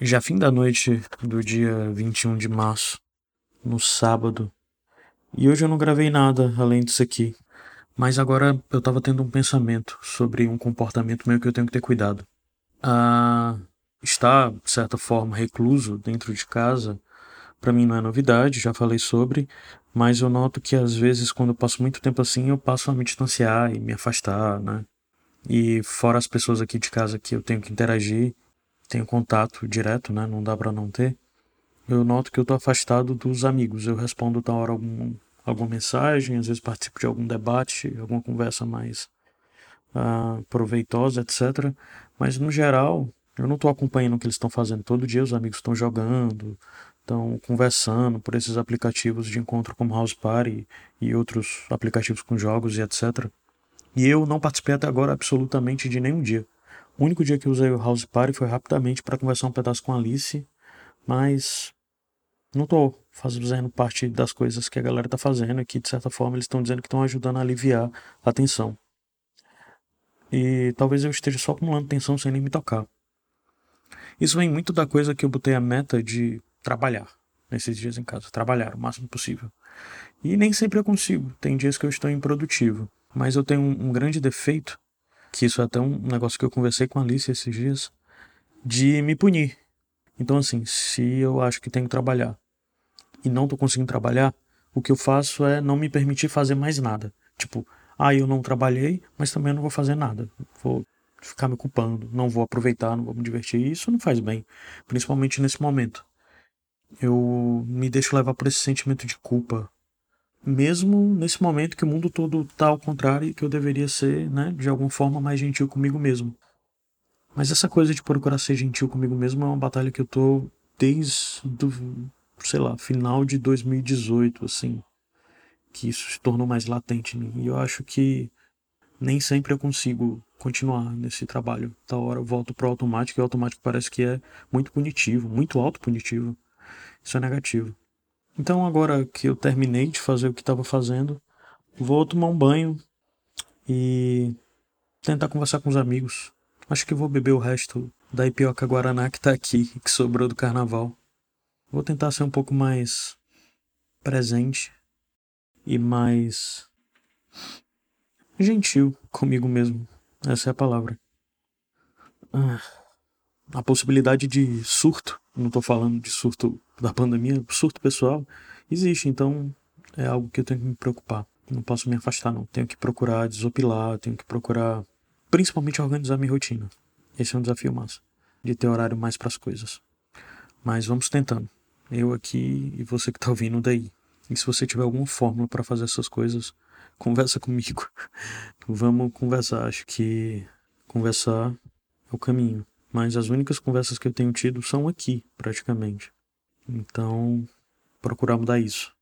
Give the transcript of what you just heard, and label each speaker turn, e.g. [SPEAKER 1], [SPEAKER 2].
[SPEAKER 1] Já fim da noite do dia 21 de março, no sábado. E hoje eu não gravei nada além disso aqui. Mas agora eu tava tendo um pensamento sobre um comportamento meu que eu tenho que ter cuidado. Ah, estar, de certa forma, recluso dentro de casa, para mim não é novidade, já falei sobre, mas eu noto que às vezes quando eu passo muito tempo assim, eu passo a me distanciar e me afastar, né? E fora as pessoas aqui de casa que eu tenho que interagir, tenho contato direto, né? Não dá para não ter. Eu noto que eu tô afastado dos amigos. Eu respondo da hora algum, alguma mensagem, às vezes participo de algum debate, alguma conversa mais uh, proveitosa, etc. Mas no geral, eu não estou acompanhando o que eles estão fazendo. Todo dia os amigos estão jogando, estão conversando por esses aplicativos de encontro como House Party e outros aplicativos com jogos e etc. E eu não participei até agora absolutamente de nenhum dia. O único dia que eu usei o House Party foi rapidamente para conversar um pedaço com a Alice, mas não tô fazendo parte das coisas que a galera tá fazendo aqui, de certa forma eles estão dizendo que estão ajudando a aliviar a tensão. E talvez eu esteja só acumulando tensão sem nem me tocar. Isso vem muito da coisa que eu botei a meta de trabalhar nesses dias em casa, trabalhar o máximo possível. E nem sempre eu consigo, tem dias que eu estou improdutivo, mas eu tenho um, um grande defeito que isso é até um negócio que eu conversei com a Alice esses dias, de me punir. Então, assim, se eu acho que tenho que trabalhar e não tô conseguindo trabalhar, o que eu faço é não me permitir fazer mais nada. Tipo, ah, eu não trabalhei, mas também não vou fazer nada. Vou ficar me culpando, não vou aproveitar, não vou me divertir. Isso não faz bem, principalmente nesse momento. Eu me deixo levar por esse sentimento de culpa mesmo nesse momento que o mundo todo está ao contrário e que eu deveria ser, né, de alguma forma mais gentil comigo mesmo. Mas essa coisa de procurar ser gentil comigo mesmo é uma batalha que eu tô desde, do, sei lá, final de 2018, assim, que isso se tornou mais latente em mim. E eu acho que nem sempre eu consigo continuar nesse trabalho. Da hora eu volto pro automático e o automático parece que é muito punitivo, muito autopunitivo. Isso é negativo. Então, agora que eu terminei de fazer o que estava fazendo, vou tomar um banho e tentar conversar com os amigos. Acho que vou beber o resto da Ipioca Guaraná que está aqui, que sobrou do carnaval. Vou tentar ser um pouco mais presente e mais gentil comigo mesmo. Essa é a palavra. Ah, a possibilidade de surto, não estou falando de surto da pandemia, surto pessoal, existe. Então é algo que eu tenho que me preocupar. Não posso me afastar, não. Tenho que procurar desopilar, tenho que procurar, principalmente, organizar minha rotina. Esse é um desafio massa, de ter horário mais para as coisas. Mas vamos tentando. Eu aqui e você que está ouvindo daí. E se você tiver alguma fórmula para fazer essas coisas, conversa comigo. vamos conversar. Acho que conversar é o caminho. Mas as únicas conversas que eu tenho tido são aqui, praticamente. Então, procurar mudar isso.